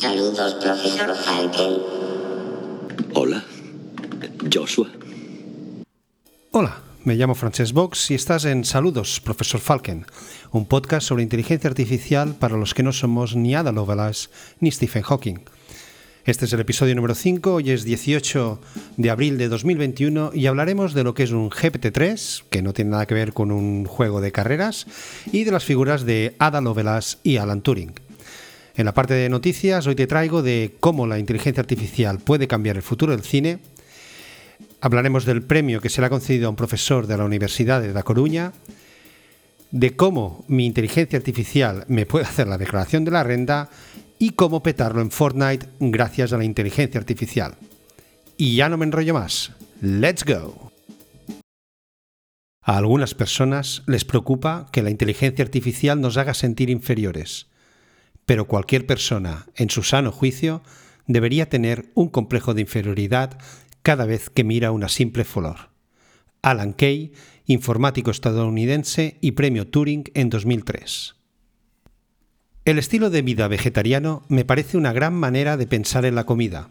Saludos, profesor Falken. Hola, Joshua. Hola, me llamo Francesc Box y estás en Saludos, profesor Falken, un podcast sobre inteligencia artificial para los que no somos ni Ada Lovelace ni Stephen Hawking. Este es el episodio número 5, hoy es 18 de abril de 2021 y hablaremos de lo que es un GPT-3, que no tiene nada que ver con un juego de carreras, y de las figuras de Ada Lovelace y Alan Turing. En la parte de noticias hoy te traigo de cómo la inteligencia artificial puede cambiar el futuro del cine, hablaremos del premio que se le ha concedido a un profesor de la Universidad de La Coruña, de cómo mi inteligencia artificial me puede hacer la declaración de la renta y cómo petarlo en Fortnite gracias a la inteligencia artificial. Y ya no me enrollo más. ¡Let's go! A algunas personas les preocupa que la inteligencia artificial nos haga sentir inferiores, pero cualquier persona, en su sano juicio, debería tener un complejo de inferioridad cada vez que mira una simple flor. Alan Kay, informático estadounidense y premio Turing en 2003. El estilo de vida vegetariano me parece una gran manera de pensar en la comida.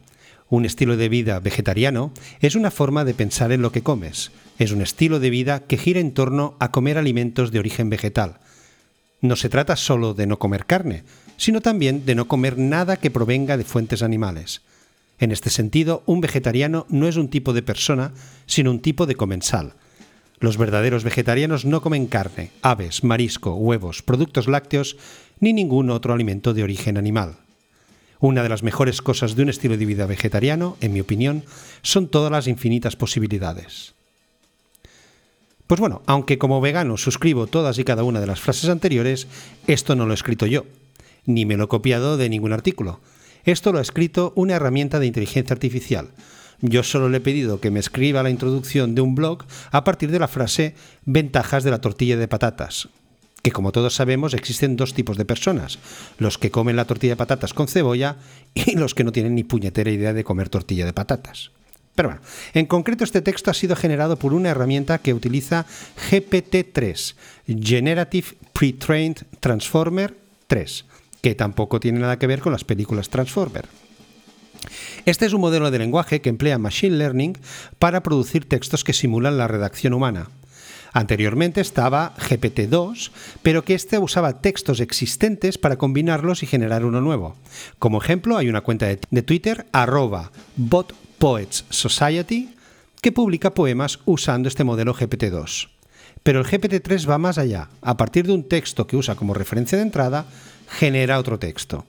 Un estilo de vida vegetariano es una forma de pensar en lo que comes. Es un estilo de vida que gira en torno a comer alimentos de origen vegetal. No se trata solo de no comer carne, sino también de no comer nada que provenga de fuentes animales. En este sentido, un vegetariano no es un tipo de persona, sino un tipo de comensal. Los verdaderos vegetarianos no comen carne, aves, marisco, huevos, productos lácteos ni ningún otro alimento de origen animal. Una de las mejores cosas de un estilo de vida vegetariano, en mi opinión, son todas las infinitas posibilidades. Pues bueno, aunque como vegano suscribo todas y cada una de las frases anteriores, esto no lo he escrito yo, ni me lo he copiado de ningún artículo. Esto lo ha escrito una herramienta de inteligencia artificial. Yo solo le he pedido que me escriba la introducción de un blog a partir de la frase ventajas de la tortilla de patatas, que como todos sabemos existen dos tipos de personas, los que comen la tortilla de patatas con cebolla y los que no tienen ni puñetera idea de comer tortilla de patatas. Pero bueno, en concreto este texto ha sido generado por una herramienta que utiliza GPT-3, Generative Pre-trained Transformer 3, que tampoco tiene nada que ver con las películas Transformer. Este es un modelo de lenguaje que emplea Machine Learning para producir textos que simulan la redacción humana. Anteriormente estaba GPT-2, pero que este usaba textos existentes para combinarlos y generar uno nuevo. Como ejemplo, hay una cuenta de Twitter, arroba botpoetssociety, que publica poemas usando este modelo GPT-2. Pero el GPT-3 va más allá. A partir de un texto que usa como referencia de entrada, genera otro texto.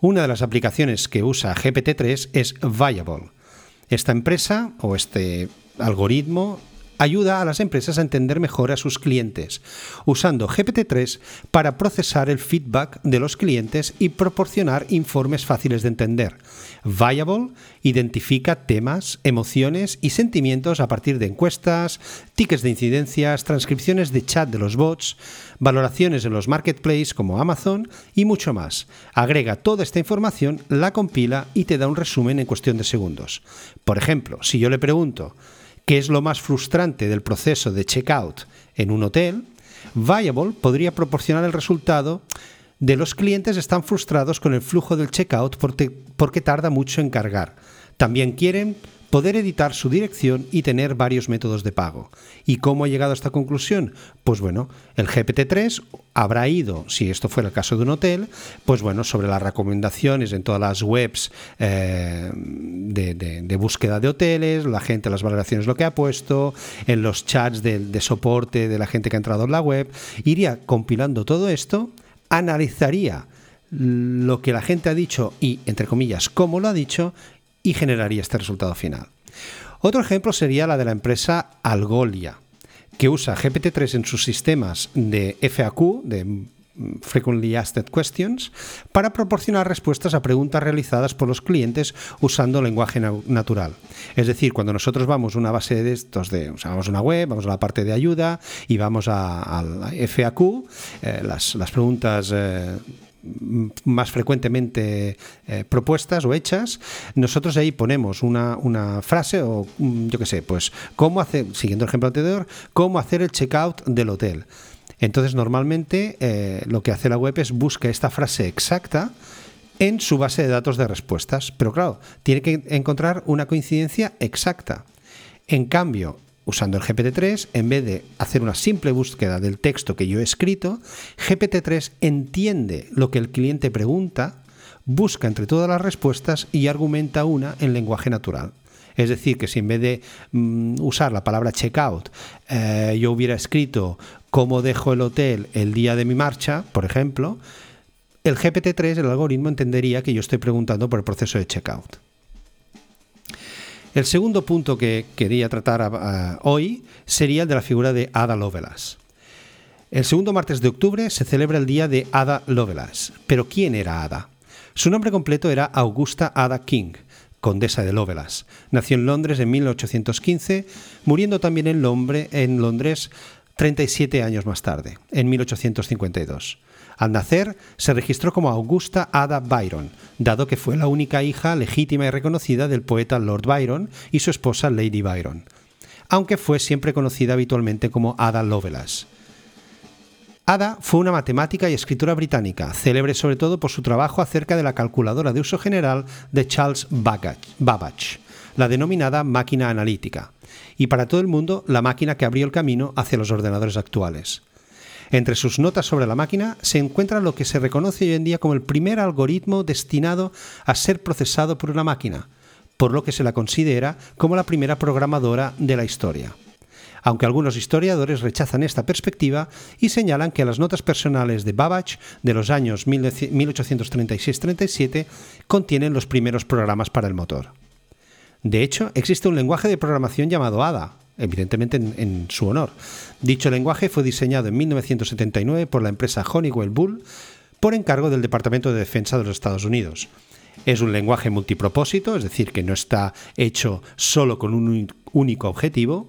Una de las aplicaciones que usa GPT-3 es Viable. Esta empresa o este algoritmo ayuda a las empresas a entender mejor a sus clientes, usando GPT-3 para procesar el feedback de los clientes y proporcionar informes fáciles de entender. Viable identifica temas, emociones y sentimientos a partir de encuestas, tickets de incidencias, transcripciones de chat de los bots, valoraciones en los marketplaces como Amazon y mucho más. Agrega toda esta información, la compila y te da un resumen en cuestión de segundos. Por ejemplo, si yo le pregunto, ¿Qué es lo más frustrante del proceso de checkout en un hotel? Viable podría proporcionar el resultado de los clientes están frustrados con el flujo del checkout porque, porque tarda mucho en cargar. También quieren poder editar su dirección y tener varios métodos de pago. ¿Y cómo ha llegado a esta conclusión? Pues bueno, el GPT-3 habrá ido, si esto fuera el caso de un hotel, pues bueno, sobre las recomendaciones en todas las webs eh, de, búsqueda de hoteles, la gente, las valoraciones, lo que ha puesto, en los chats de, de soporte de la gente que ha entrado en la web, iría compilando todo esto, analizaría lo que la gente ha dicho y, entre comillas, cómo lo ha dicho, y generaría este resultado final. Otro ejemplo sería la de la empresa Algolia, que usa GPT-3 en sus sistemas de FAQ, de Frequently Asked Questions, para proporcionar respuestas a preguntas realizadas por los clientes usando lenguaje natural. Es decir, cuando nosotros vamos a una base de estos, de, vamos a una web, vamos a la parte de ayuda y vamos a, FAQ, eh, las, preguntas... Eh, más frecuentemente eh, propuestas o hechas, nosotros ahí ponemos una, frase o mm, yo qué sé, pues cómo hacer, siguiendo el ejemplo anterior, cómo hacer el checkout del hotel. Entonces normalmente eh, lo que hace la web es busca esta frase exacta en su base de datos de respuestas. Pero claro, tiene que encontrar una coincidencia exacta. En cambio, usando el GPT-3, en vez de hacer una simple búsqueda del texto que yo he escrito, GPT-3 entiende lo que el cliente pregunta, busca entre todas las respuestas y argumenta una en lenguaje natural. Es decir, que si en vez de mm, usar la palabra checkout, eh, yo hubiera escrito cómo dejo el hotel el día de mi marcha, por ejemplo, el GPT-3, el algoritmo, entendería que yo estoy preguntando por el proceso de checkout. El segundo punto que quería tratar hoy sería el de la figura de Ada Lovelace. El segundo martes de octubre se celebra el día de Ada Lovelace. Pero ¿quién era Ada? Su nombre completo era Augusta Ada King, condesa de Lovelace. Nació en Londres en 1815, muriendo también en, Londres 37 años más tarde, en 1852. Al nacer, se registró como Augusta Ada Byron, dado que fue la única hija legítima y reconocida del poeta Lord Byron y su esposa Lady Byron, aunque fue siempre conocida habitualmente como Ada Lovelace. Ada fue una matemática y escritora británica, célebre sobre todo por su trabajo acerca de la calculadora de uso general de Charles Babbage, la denominada máquina analítica, y para todo el mundo la máquina que abrió el camino hacia los ordenadores actuales. Entre sus notas sobre la máquina se encuentra lo que se reconoce hoy en día como el primer algoritmo destinado a ser procesado por una máquina, por lo que se la considera como la primera programadora de la historia aunque algunos historiadores rechazan esta perspectiva y señalan que las notas personales de Babbage de los años 1836-37 contienen los primeros programas para el motor. De hecho, existe un lenguaje de programación llamado ADA, evidentemente en, su honor. Dicho lenguaje fue diseñado en 1979 por la empresa Honeywell Bull por encargo del Departamento de Defensa de los Estados Unidos. Es un lenguaje multipropósito, es decir, que no está hecho solo con un único objetivo,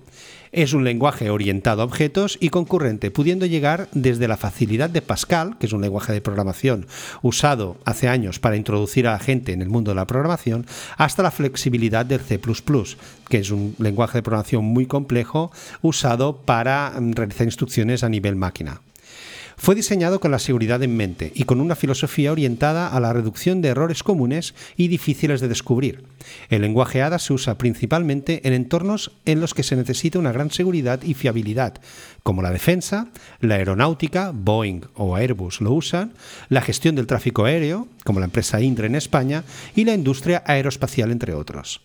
es un lenguaje orientado a objetos y concurrente, pudiendo llegar desde la facilidad de Pascal, que es un lenguaje de programación usado hace años para introducir a la gente en el mundo de la programación, hasta la flexibilidad del C ⁇ que es un lenguaje de programación muy complejo usado para mm, realizar instrucciones a nivel máquina. Fue diseñado con la seguridad en mente y con una filosofía orientada a la reducción de errores comunes y difíciles de descubrir. El lenguaje ADA se usa principalmente en entornos en los que se necesita una gran seguridad y fiabilidad, como la defensa, la aeronáutica, Boeing o Airbus lo usan, la gestión del tráfico aéreo, como la empresa Indre en España, y la industria aeroespacial, entre otros.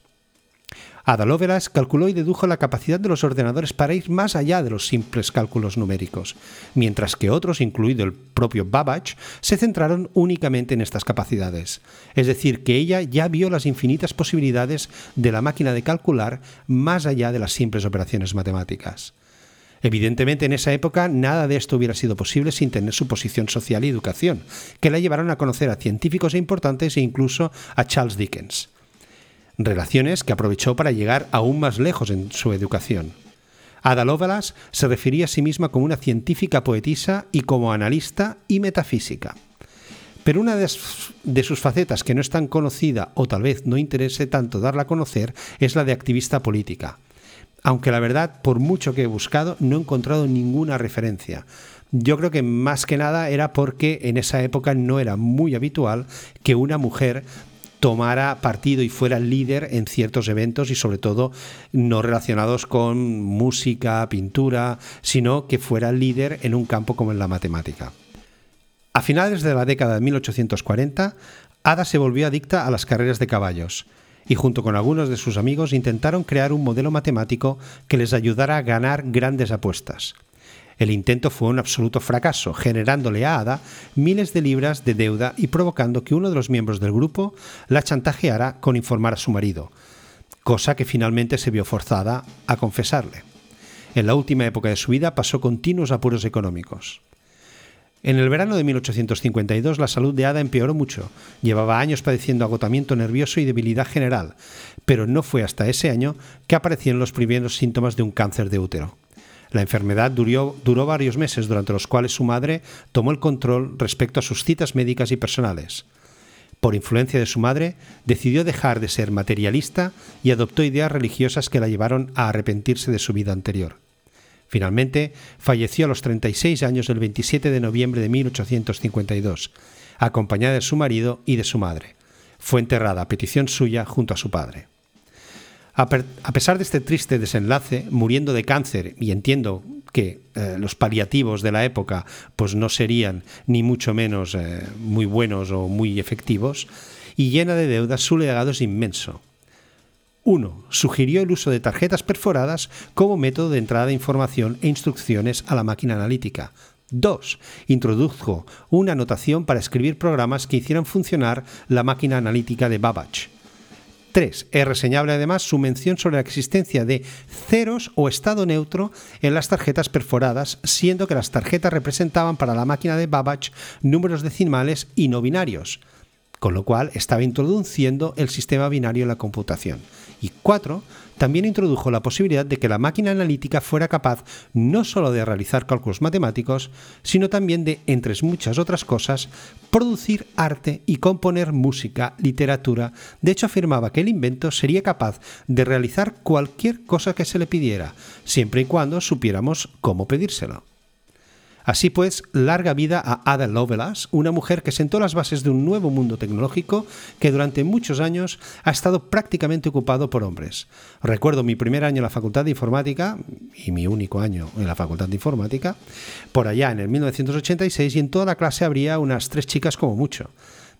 Ada Lovelace calculó y dedujo la capacidad de los ordenadores para ir más allá de los simples cálculos numéricos, mientras que otros, incluido el propio Babbage, se centraron únicamente en estas capacidades. Es decir, que ella ya vio las infinitas posibilidades de la máquina de calcular más allá de las simples operaciones matemáticas. Evidentemente, en esa época nada de esto hubiera sido posible sin tener su posición social y educación, que la llevaron a conocer a científicos e importantes e incluso a Charles Dickens relaciones que aprovechó para llegar aún más lejos en su educación. Ada se refería a sí misma como una científica poetisa y como analista y metafísica. Pero una de, sus facetas que no es tan conocida o tal vez no interese tanto darla a conocer es la de activista política. Aunque la verdad, por mucho que he buscado, no he encontrado ninguna referencia. Yo creo que más que nada era porque en esa época no era muy habitual que una mujer tomara partido y fuera líder en ciertos eventos y sobre todo no relacionados con música, pintura, sino que fuera líder en un campo como en la matemática. A finales de la década de 1840, Ada se volvió adicta a las carreras de caballos y junto con algunos de sus amigos intentaron crear un modelo matemático que les ayudara a ganar grandes apuestas. El intento fue un absoluto fracaso, generándole a Ada miles de libras de deuda y provocando que uno de los miembros del grupo la chantajeara con informar a su marido, cosa que finalmente se vio forzada a confesarle. En la última época de su vida pasó continuos apuros económicos. En el verano de 1852 la salud de Ada empeoró mucho. Llevaba años padeciendo agotamiento nervioso y debilidad general, pero no fue hasta ese año que aparecieron los primeros síntomas de un cáncer de útero. La enfermedad duró, varios meses durante los cuales su madre tomó el control respecto a sus citas médicas y personales. Por influencia de su madre, decidió dejar de ser materialista y adoptó ideas religiosas que la llevaron a arrepentirse de su vida anterior. Finalmente, falleció a los 36 años el 27 de noviembre de 1852, acompañada de su marido y de su madre. Fue enterrada a petición suya junto a su padre. A, pesar de este triste desenlace, muriendo de cáncer, y entiendo que eh, los paliativos de la época pues no serían ni mucho menos eh, muy buenos o muy efectivos, y llena de deudas, su legado es inmenso. 1. Sugirió el uso de tarjetas perforadas como método de entrada de información e instrucciones a la máquina analítica. 2. Introdujo una notación para escribir programas que hicieran funcionar la máquina analítica de Babbage. 3. Es reseñable además su mención sobre la existencia de ceros o estado neutro en las tarjetas perforadas, siendo que las tarjetas representaban para la máquina de Babbage números decimales y no binarios, con lo cual estaba introduciendo el sistema binario en la computación. Y 4 también introdujo la posibilidad de que la máquina analítica fuera capaz no solo de realizar cálculos matemáticos, sino también de, entre muchas otras cosas, producir arte y componer música, literatura. De hecho, afirmaba que el invento sería capaz de realizar cualquier cosa que se le pidiera, siempre y cuando supiéramos cómo pedírselo. Así pues, larga vida a Ada Lovelace, una mujer que sentó las bases de un nuevo mundo tecnológico que durante muchos años ha estado prácticamente ocupado por hombres. Recuerdo mi primer año en la Facultad de Informática, y mi único año en la Facultad de Informática, por allá en el 1986, y en toda la clase habría unas tres chicas como mucho.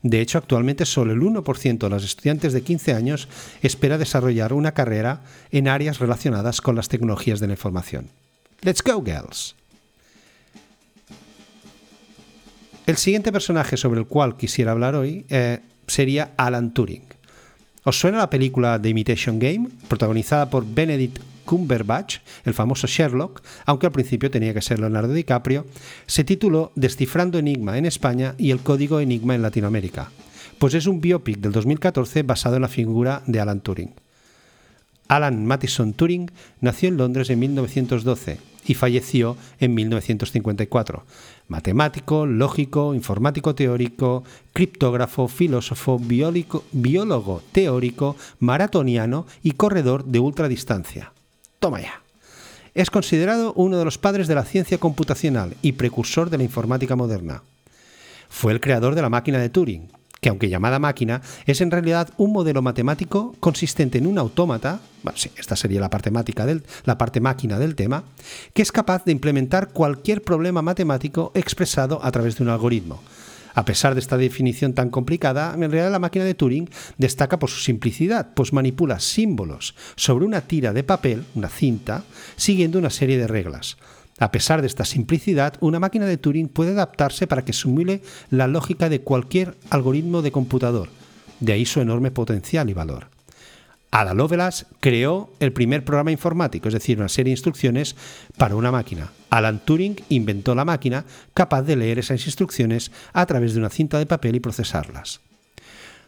De hecho, actualmente solo el 1% de los estudiantes de 15 años espera desarrollar una carrera en áreas relacionadas con las tecnologías de la información. Let's go, girls! El siguiente personaje sobre el cual quisiera hablar hoy eh, sería Alan Turing. ¿Os suena la película The Imitation Game, protagonizada por Benedict Cumberbatch, el famoso Sherlock, aunque al principio tenía que ser Leonardo DiCaprio, se tituló Descifrando Enigma en España y el Código Enigma en Latinoamérica, pues es un biopic del 2014 basado en la figura de Alan Turing. Alan Mattison Turing nació en Londres en 1912 y falleció en 1954. Matemático, lógico, informático teórico, criptógrafo, filósofo, biólogo teórico, maratoniano y corredor de ultradistancia. Toma ya. Es considerado uno de los padres de la ciencia computacional y precursor de la informática moderna. Fue el creador de la máquina de Turing, que aunque llamada máquina, es en realidad un modelo matemático consistente en un autómata, bueno, sí, esta sería la parte, del, la parte máquina del tema, que es capaz de implementar cualquier problema matemático expresado a través de un algoritmo. A pesar de esta definición tan complicada, en realidad la máquina de Turing destaca por su simplicidad, pues manipula símbolos sobre una tira de papel, una cinta, siguiendo una serie de reglas. A pesar de esta simplicidad, una máquina de Turing puede adaptarse para que simule la lógica de cualquier algoritmo de computador, de ahí su enorme potencial y valor. Ada Lovelace creó el primer programa informático, es decir, una serie de instrucciones para una máquina. Alan Turing inventó la máquina capaz de leer esas instrucciones a través de una cinta de papel y procesarlas.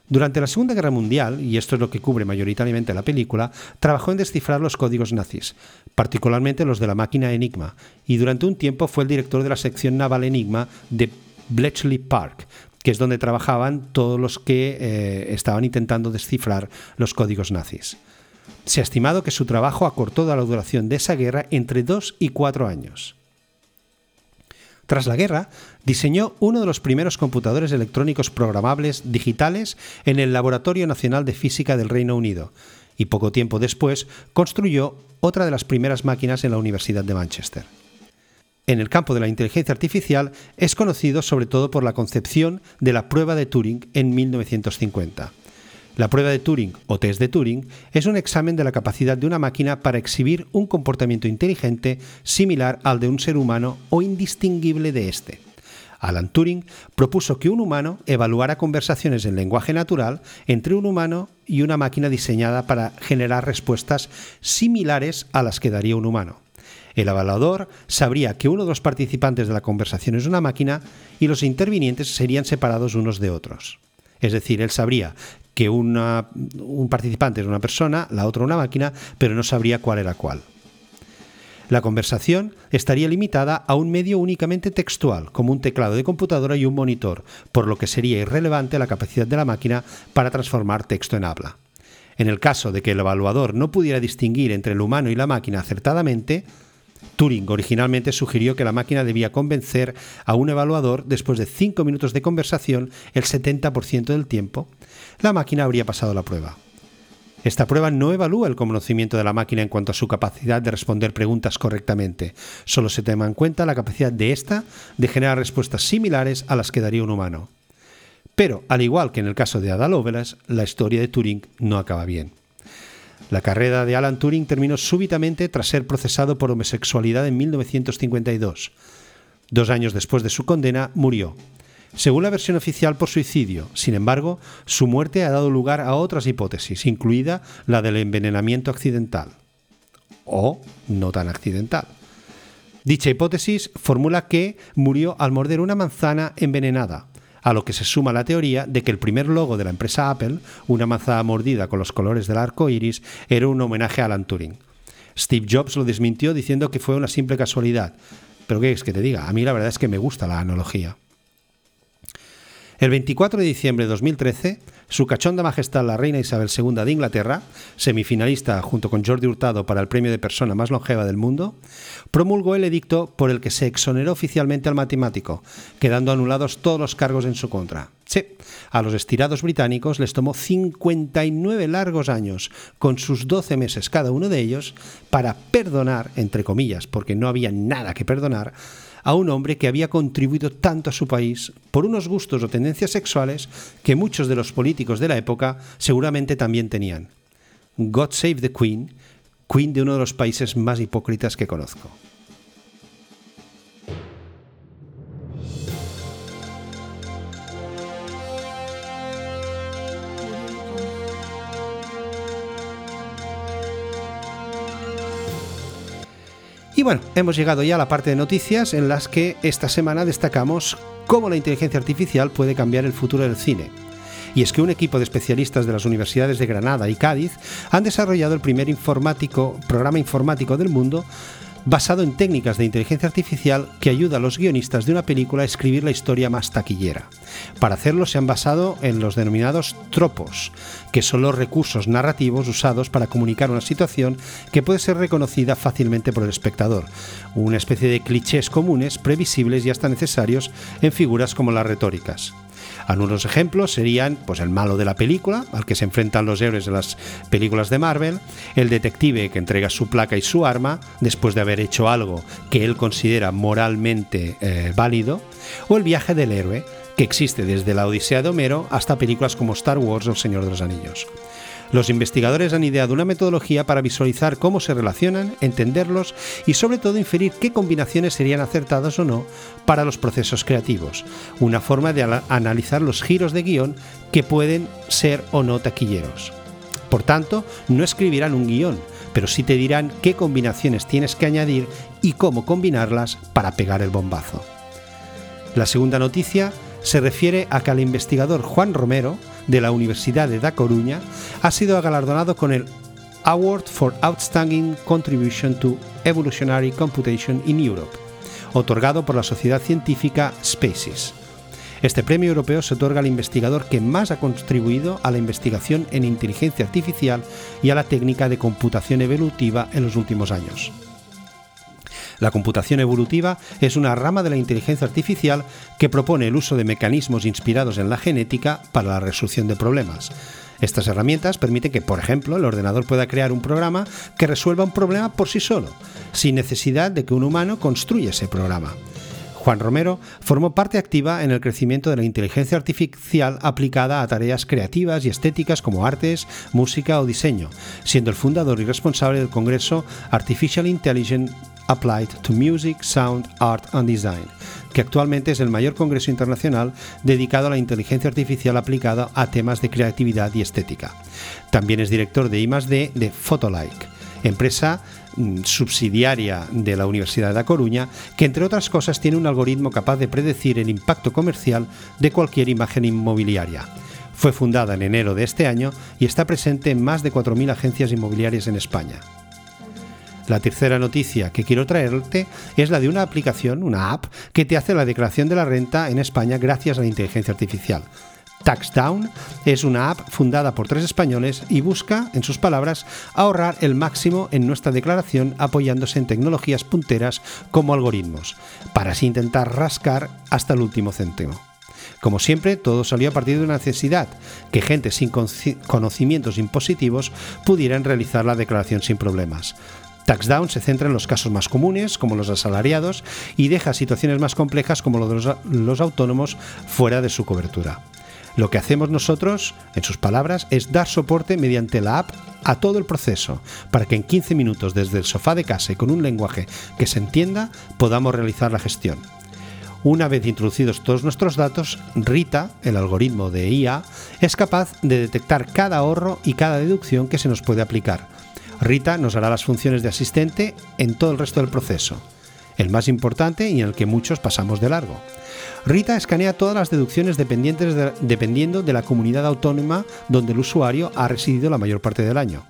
Durante la Segunda Guerra Mundial, y esto es lo que cubre mayoritariamente la película, trabajó en descifrar los códigos nazis, particularmente los de la máquina Enigma, y durante un tiempo fue el director de la sección naval Enigma de Bletchley Park, que es donde trabajaban todos los que eh, estaban intentando descifrar los códigos nazis. Se ha estimado que su trabajo acortó la duración de esa guerra entre dos y cuatro años. Tras la guerra, diseñó uno de los primeros computadores electrónicos programables digitales en el Laboratorio Nacional de Física del Reino Unido y poco tiempo después construyó otra de las primeras máquinas en la Universidad de Manchester. En el campo de la inteligencia artificial es conocido sobre todo por la concepción de la prueba de Turing en 1950 la prueba de Turing o test de Turing es un examen de la capacidad de una máquina para exhibir un comportamiento inteligente similar al de un ser humano o indistinguible de éste. Alan Turing propuso que un humano evaluara conversaciones en lenguaje natural entre un humano y una máquina diseñada para generar respuestas similares a las que daría un humano. El evaluador sabría que uno de los participantes de la conversación es una máquina y los intervinientes serían separados unos de otros. Es decir, él sabría que un participante es una persona, la otra una máquina, pero no sabría cuál era cuál. La conversación estaría limitada a un medio únicamente textual, como un teclado de computadora y un monitor, por lo que sería irrelevante la capacidad de la máquina para transformar texto en habla. En el caso de que el evaluador no pudiera distinguir entre el humano y la máquina acertadamente, Turing originalmente sugirió que la máquina debía convencer a un evaluador después de 5 minutos de conversación el 70% del tiempo, la máquina habría pasado la prueba. Esta prueba no evalúa el conocimiento de la máquina en cuanto a su capacidad de responder preguntas correctamente, solo se toma en cuenta la capacidad de ésta de generar respuestas similares a las que daría un humano. Pero, al igual que en el caso de Ada Lovelace, la historia de Turing no acaba bien. La carrera de Alan Turing terminó súbitamente tras ser procesado por homosexualidad en 1952. Dos años después de su condena, murió. Según la versión oficial, por suicidio. Sin embargo, su muerte ha dado lugar a otras hipótesis, incluida la del envenenamiento accidental. O no tan accidental. Dicha hipótesis formula que murió al morder una manzana envenenada, a lo que se suma la teoría de que el primer logo de la empresa Apple, una manzana mordida con los colores del arco iris, era un homenaje a Alan Turing. Steve Jobs lo desmintió diciendo que fue una simple casualidad. Pero ¿qué es que te diga? A mí la verdad es que me gusta la analogía. El 24 de diciembre de 2013, su cachonda majestad la reina Isabel II de Inglaterra, semifinalista junto con Jordi Hurtado para el premio de persona más longeva del mundo, promulgó el edicto por el que se exoneró oficialmente al matemático, quedando anulados todos los cargos en su contra. Sí, a los estirados británicos les tomó 59 largos años, con sus 12 meses cada uno de ellos, para perdonar, entre comillas, porque no había nada que perdonar, a un hombre que había contribuido tanto a su país por unos gustos o tendencias sexuales que muchos de los políticos de la época seguramente también tenían. God Save the Queen, Queen de uno de los países más hipócritas que conozco. Y bueno, hemos llegado ya a la parte de noticias en las que esta semana destacamos cómo la inteligencia artificial puede cambiar el futuro del cine. Y es que un equipo de especialistas de las universidades de Granada y Cádiz han desarrollado el primer informático, programa informático del mundo basado en técnicas de inteligencia artificial que ayuda a los guionistas de una película a escribir la historia más taquillera. Para hacerlo se han basado en los denominados tropos, que son los recursos narrativos usados para comunicar una situación que puede ser reconocida fácilmente por el espectador, una especie de clichés comunes, previsibles y hasta necesarios en figuras como las retóricas. Algunos ejemplos serían pues, el malo de la película, al que se enfrentan los héroes de las películas de Marvel, el detective que entrega su placa y su arma después de haber hecho algo que él considera moralmente eh, válido, o el viaje del héroe, que existe desde la Odisea de Homero hasta películas como Star Wars o El Señor de los Anillos. Los investigadores han ideado una metodología para visualizar cómo se relacionan, entenderlos y sobre todo inferir qué combinaciones serían acertadas o no para los procesos creativos, una forma de analizar los giros de guion que pueden ser o no taquilleros. Por tanto, no escribirán un guion, pero sí te dirán qué combinaciones tienes que añadir y cómo combinarlas para pegar el bombazo. La segunda noticia se refiere a que el investigador Juan Romero, de la Universidad de Da Coruña, ha sido galardonado con el Award for Outstanding Contribution to Evolutionary Computation in Europe, otorgado por la sociedad científica Spaces. Este premio europeo se otorga al investigador que más ha contribuido a la investigación en inteligencia artificial y a la técnica de computación evolutiva en los últimos años. La computación evolutiva es una rama de la inteligencia artificial que propone el uso de mecanismos inspirados en la genética para la resolución de problemas. Estas herramientas permiten que, por ejemplo, el ordenador pueda crear un programa que resuelva un problema por sí solo, sin necesidad de que un humano construya ese programa. Juan Romero formó parte activa en el crecimiento de la inteligencia artificial aplicada a tareas creativas y estéticas como artes, música o diseño, siendo el fundador y responsable del Congreso Artificial Intelligence Applied to Music, Sound, Art and Design, que actualmente es el mayor congreso internacional dedicado a la inteligencia artificial aplicada a temas de creatividad y estética. También es director de I+D de Photolike, empresa mm, subsidiaria de la Universidad de La Coruña, que entre otras cosas tiene un algoritmo capaz de predecir el impacto comercial de cualquier imagen inmobiliaria. Fue fundada en enero de este año y está presente en más de 4.000 agencias inmobiliarias en España. La tercera noticia que quiero traerte es la de una aplicación, una app, que te hace la declaración de la renta en España gracias a la inteligencia artificial. TaxDown es una app fundada por tres españoles y busca, en sus palabras, ahorrar el máximo en nuestra declaración apoyándose en tecnologías punteras como algoritmos, para así intentar rascar hasta el último céntimo. Como siempre, todo salió a partir de una necesidad, que gente sin conocimientos impositivos pudieran realizar la declaración sin problemas. TaxDown se centra en los casos más comunes, como los asalariados, y deja situaciones más complejas, como los de los autónomos, fuera de su cobertura. Lo que hacemos nosotros, en sus palabras, es dar soporte mediante la app a todo el proceso, para que en 15 minutos desde el sofá de casa y con un lenguaje que se entienda podamos realizar la gestión. Una vez introducidos todos nuestros datos, Rita, el algoritmo de IA, es capaz de detectar cada ahorro y cada deducción que se nos puede aplicar. Rita nos hará las funciones de asistente en todo el resto del proceso, el más importante y en el que muchos pasamos de largo. Rita escanea todas las deducciones dependiendo de la comunidad autónoma donde el usuario ha residido la mayor parte del año.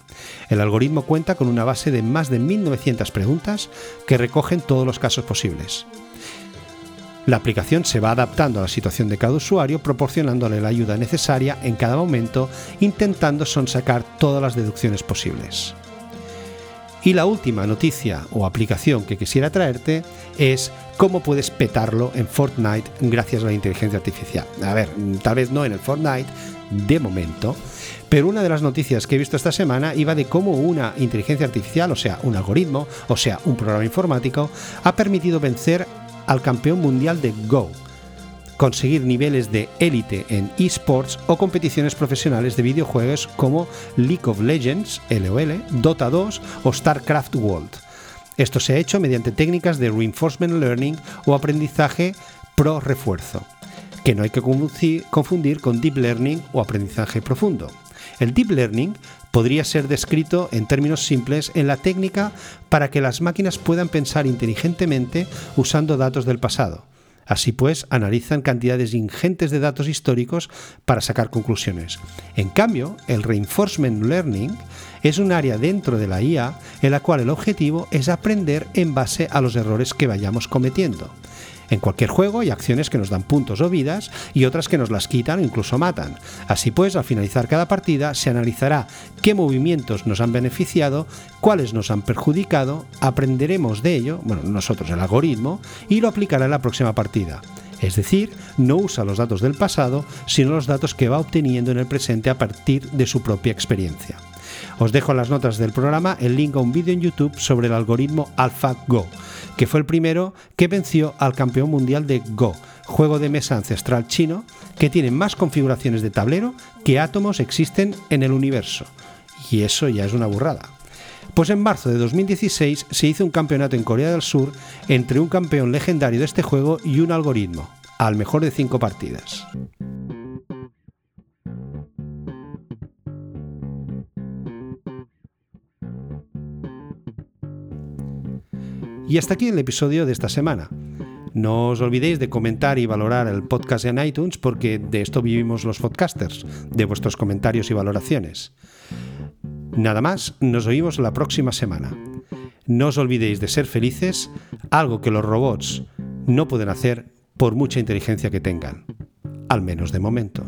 El algoritmo cuenta con una base de más de 1.900 preguntas que recogen todos los casos posibles. La aplicación se va adaptando a la situación de cada usuario, proporcionándole la ayuda necesaria en cada momento, intentando sonsacar todas las deducciones posibles. Y la última noticia o aplicación que quisiera traerte es cómo puedes petarlo en Fortnite gracias a la inteligencia artificial. A ver, tal vez no en el Fortnite de momento, pero una de las noticias que he visto esta semana iba de cómo una inteligencia artificial, o sea, un algoritmo, o sea, un programa informático, ha permitido vencer al campeón mundial de Go conseguir niveles de élite en esports o competiciones profesionales de videojuegos como League of Legends, LOL, Dota 2 o StarCraft World. Esto se ha hecho mediante técnicas de reinforcement learning o aprendizaje pro refuerzo, que no hay que confundir con deep learning o aprendizaje profundo. El deep learning podría ser descrito en términos simples en la técnica para que las máquinas puedan pensar inteligentemente usando datos del pasado Así pues, analizan cantidades ingentes de datos históricos para sacar conclusiones. En cambio, el reinforcement learning es un área dentro de la IA en la cual el objetivo es aprender en base a los errores que vayamos cometiendo. En cualquier juego hay acciones que nos dan puntos o vidas y otras que nos las quitan o incluso matan. Así pues, al finalizar cada partida se analizará qué movimientos nos han beneficiado, cuáles nos han perjudicado, aprenderemos de ello, bueno, nosotros el algoritmo, y lo aplicará en la próxima partida. Es decir, no usa los datos del pasado, sino los datos que va obteniendo en el presente a partir de su propia experiencia. Os dejo en las notas del programa el link a un vídeo en YouTube sobre el algoritmo AlphaGo, que fue el primero que venció al campeón mundial de Go, juego de mesa ancestral chino que tiene más configuraciones de tablero que átomos existen en el universo. Y eso ya es una burrada. Pues en marzo de 2016 se hizo un campeonato en Corea del Sur entre un campeón legendario de este juego y un algoritmo, al mejor de cinco partidas. Y hasta aquí el episodio de esta semana. No os olvidéis de comentar y valorar el podcast en iTunes porque de esto vivimos los podcasters, de vuestros comentarios y valoraciones. Nada más, nos oímos la próxima semana. No os olvidéis de ser felices, algo que los robots no pueden hacer por mucha inteligencia que tengan, al menos de momento.